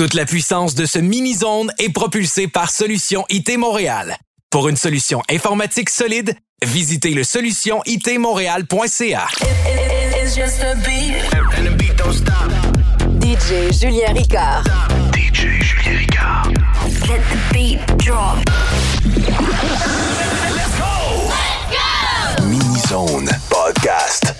Toute la puissance de ce mini-zone est propulsée par Solution IT Montréal. Pour une solution informatique solide, visitez le solutionitmontréal.ca. DJ Julien Ricard. DJ Julien Ricard. Let the beat drop. Mini-zone podcast.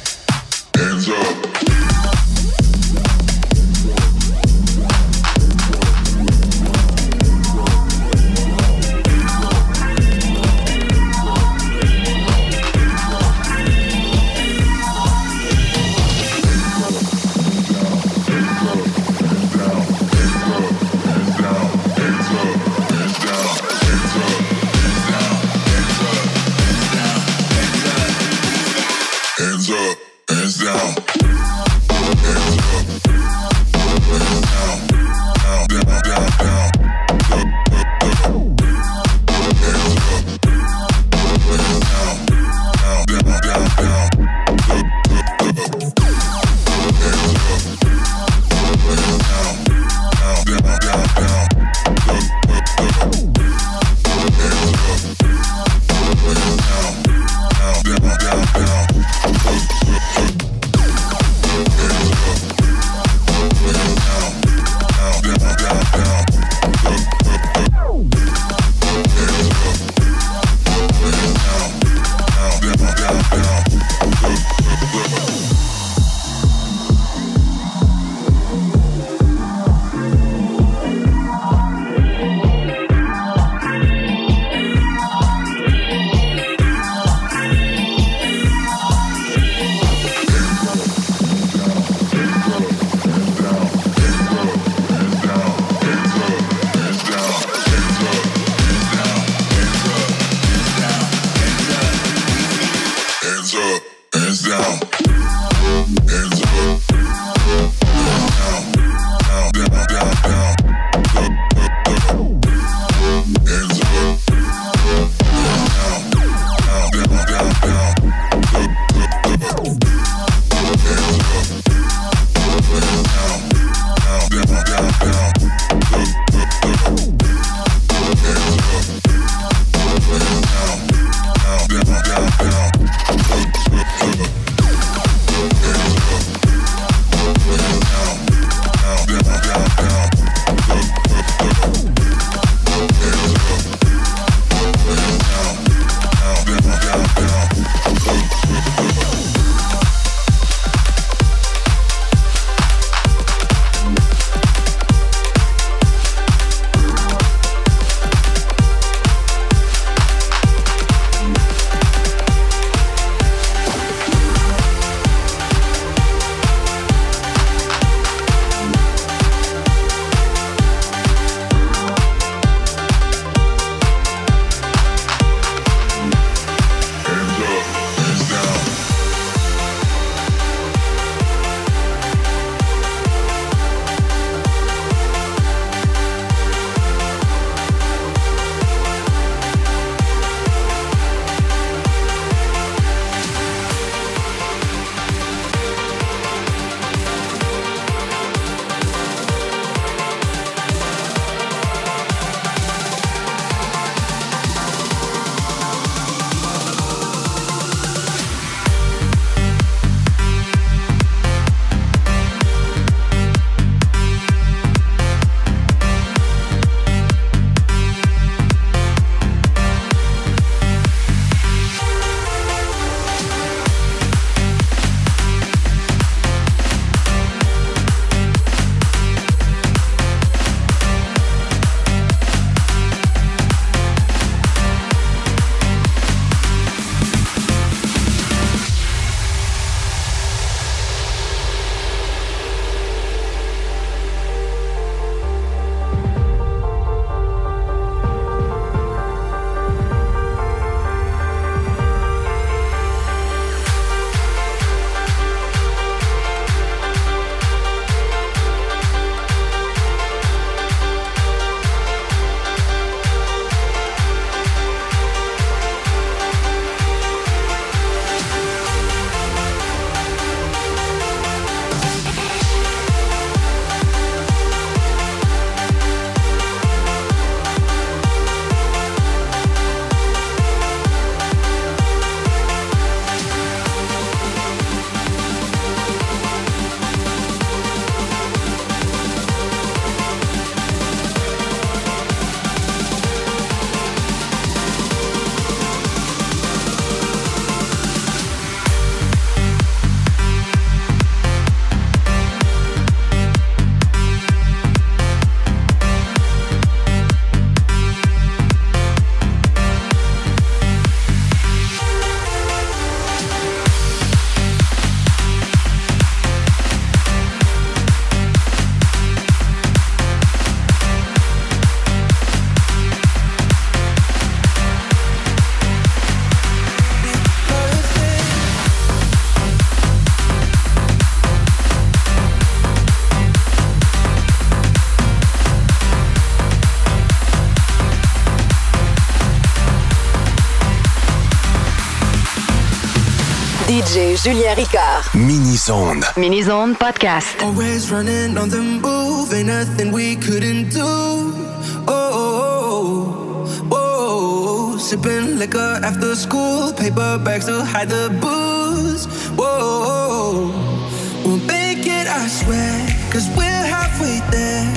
DJ Julien Ricard. Mini-Zone. Mini-Zone Podcast. Always running on the move, ain't nothing we couldn't do. Oh, oh, oh, oh, oh. sipping liquor after school, paper bags to hide the booze. Whoa, oh, oh, we'll make it, I swear, cause we're halfway there.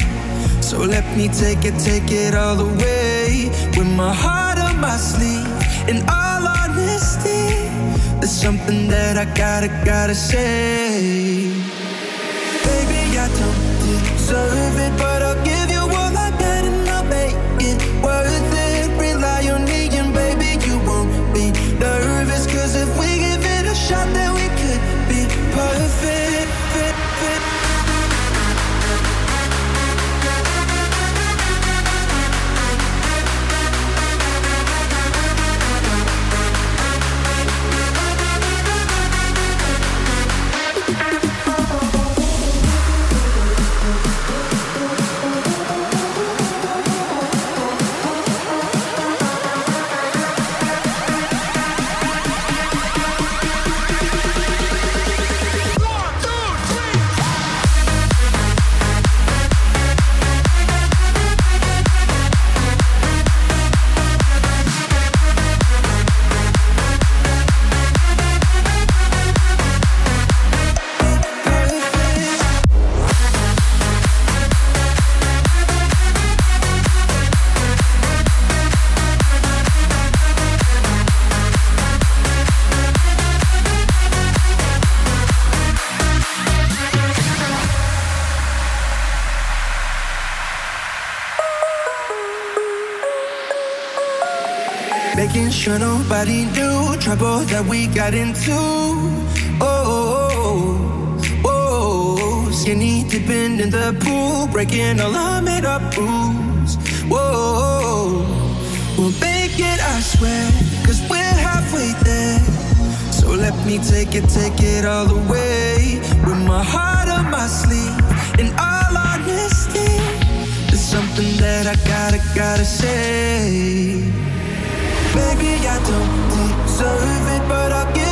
So let me take it, take it all the way. With my heart on my sleeve, in all honesty, there's something that I gotta, gotta say. Baby, I don't deserve it, but I'll that we got into. Oh, oh, oh, oh. oh, oh. skinny dipping in the pool, breaking all our made up rules. Whoa, oh, we'll make it, I swear, cause we're halfway there. So let me take it, take it all the way. With my heart on my sleeve, in all honesty, there's something that I gotta, gotta say. Maybe I don't deserve it, but I'll give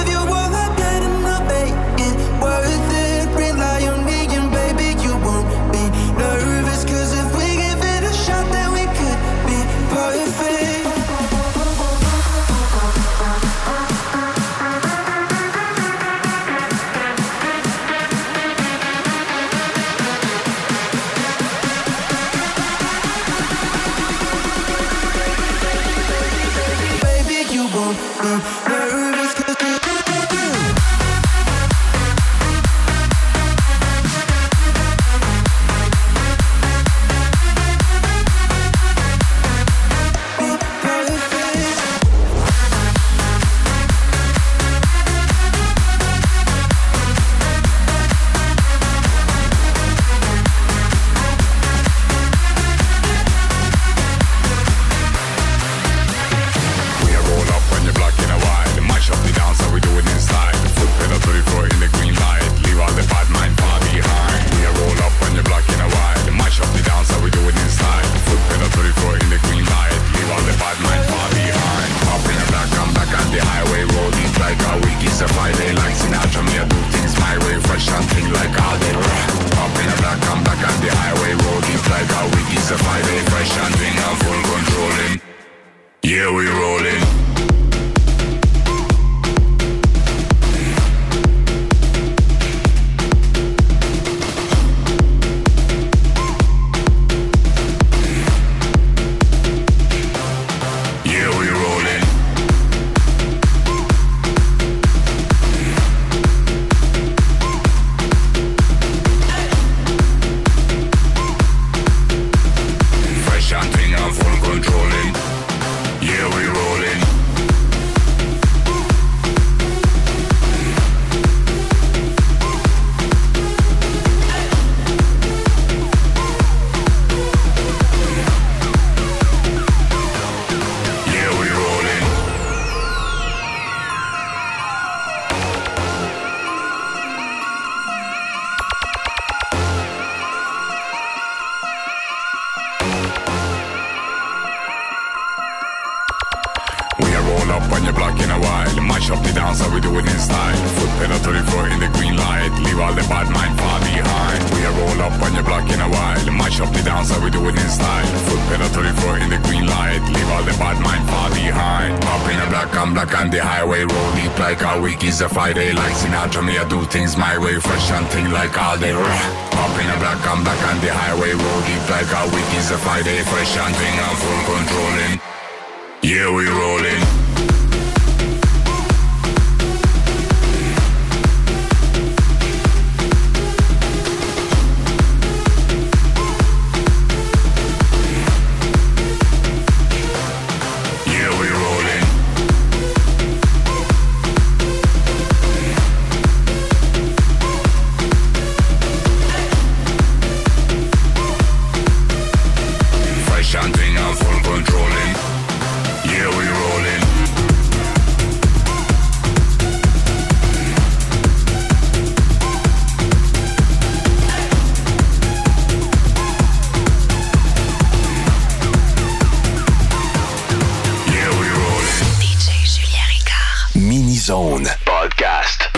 while. Mash up the dance, we do it in style. Foot pedal to the floor in the green light. Leave all the bad mind far behind. We are roll up on your block in a while. Mash up the dance, we do it in style. Foot pedal to the floor in the green light. Leave all the bad mind far behind. Up in a black, I'm black on the highway. Roll deep like a week is a Friday. Like Sinatra, me I do things my way. Fresh and thing like all day. Up in a black, I'm black on the highway. Roll deep like a week is a Friday. Fresh and thing, I'm full controlling. Yeah, we rolling. Zone Podcast.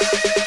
Yeah.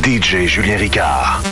DJ Julien Ricard.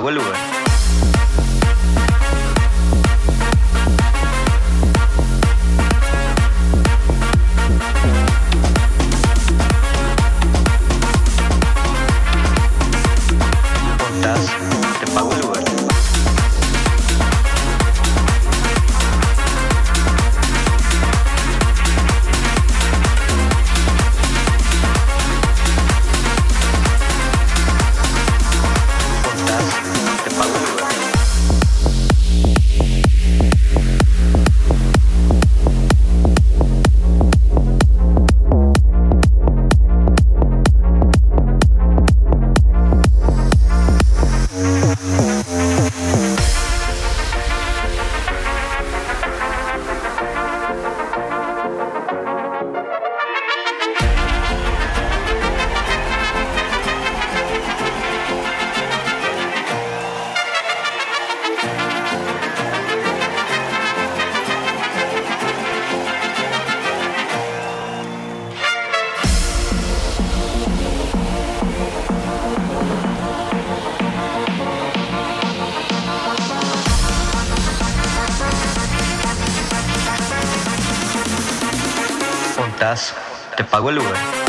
Pago el Uber. Te pago el Uber.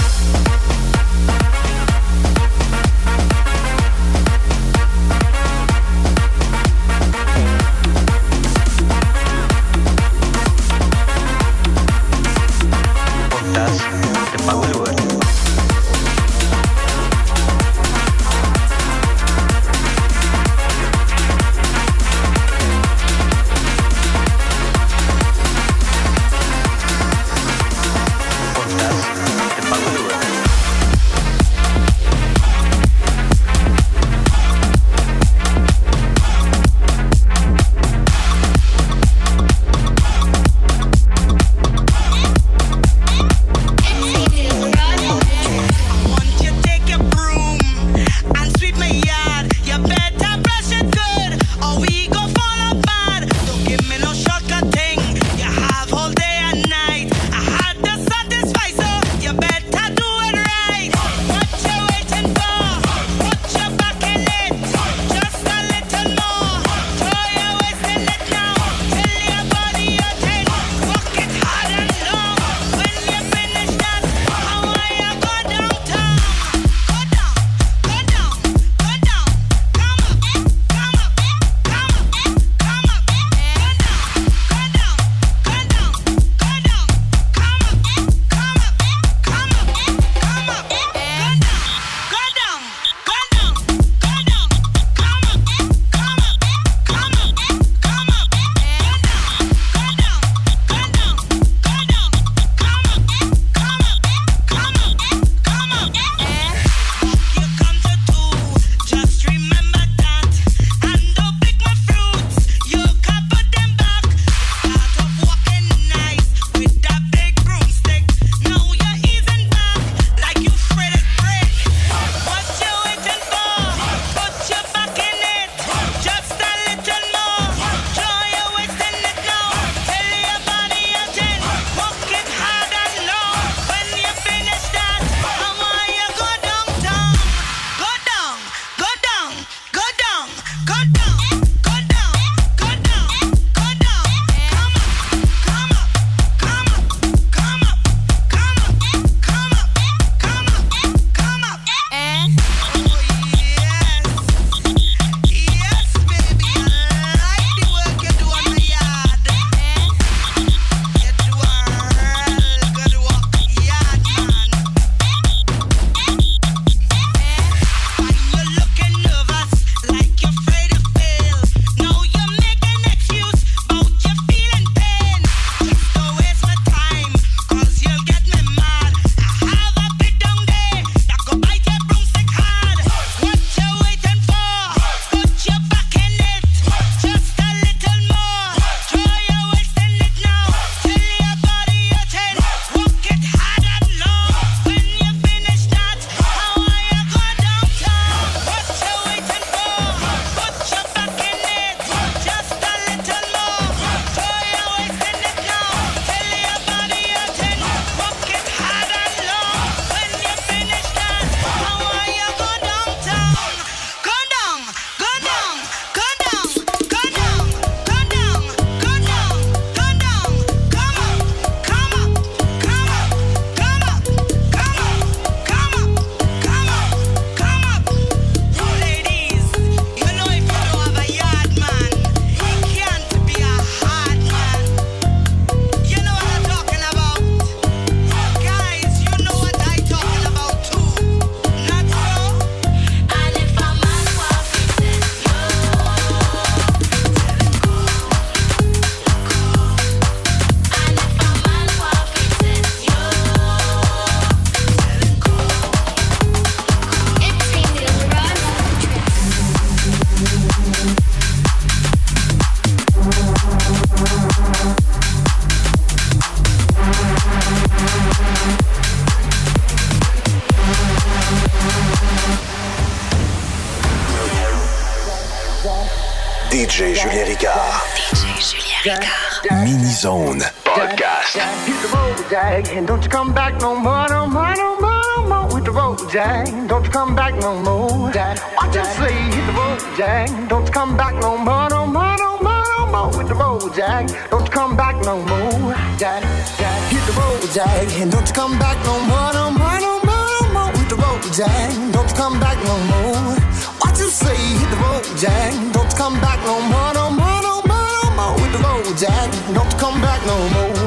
No more. Jack, what you say? Hit the road, Jack, don't you come back no more, no more, no more, no more. With the road, Jack, don't you come back no more. Jack, Jack, hit the road, Jack, and don't you come back no more, no more, no more, no more. With the road, Jack, don't you come back no more. What you say? Hit the road, Jack, don't you come back no more, no more, no more, no more. With the road, Jack, don't you come back no more.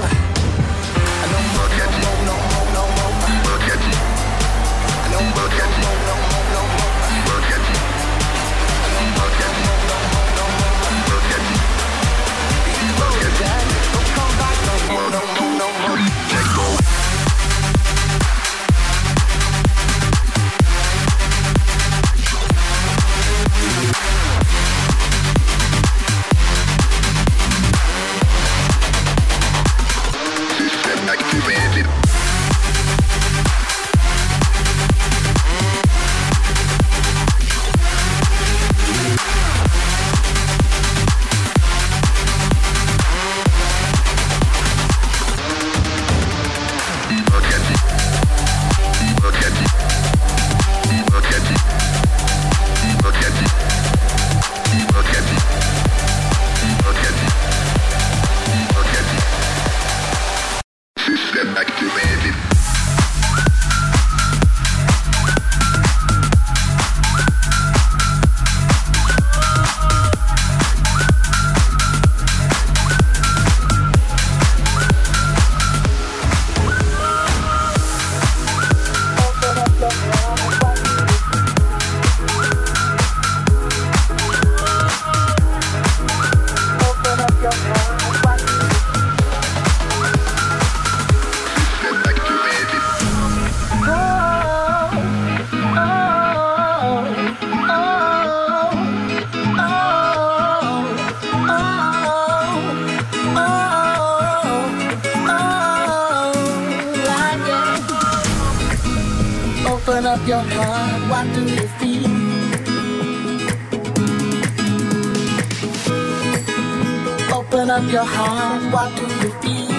Your heart, what do you feel?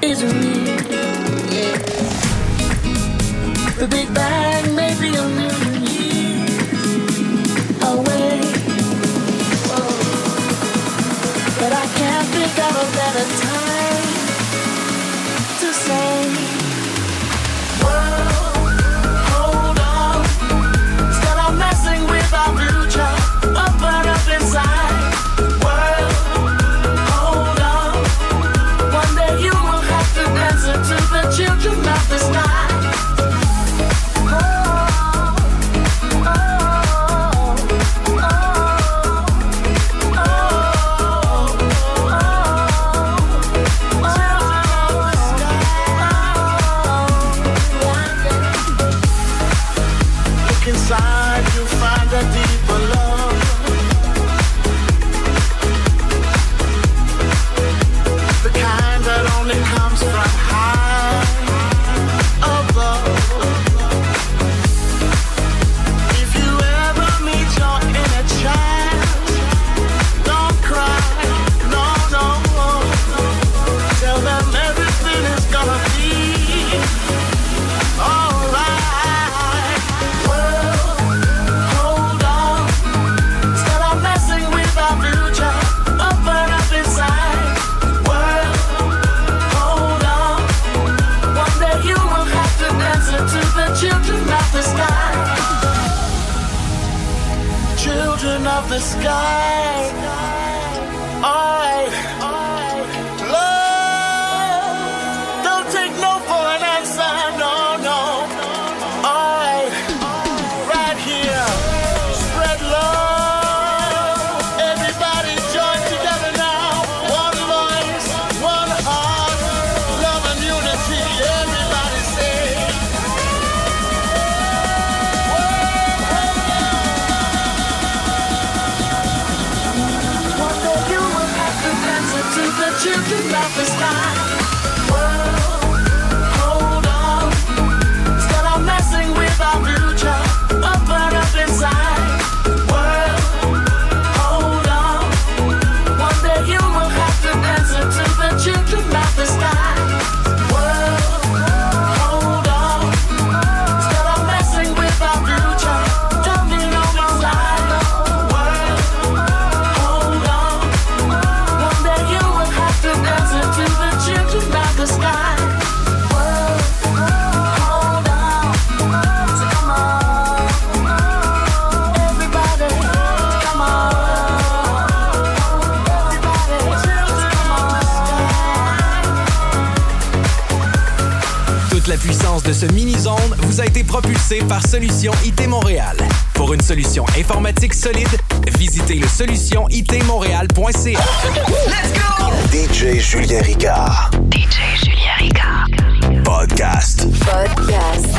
Is it real? Yeah. The Big Bang may be a million years away. Whoa. But I can't think of a better time par Solution IT Montréal. Pour une solution informatique solide, visitez le solutionitmontréal.ca. Let's go! DJ Julien Ricard. DJ Julien Ricard. Podcast. Podcast.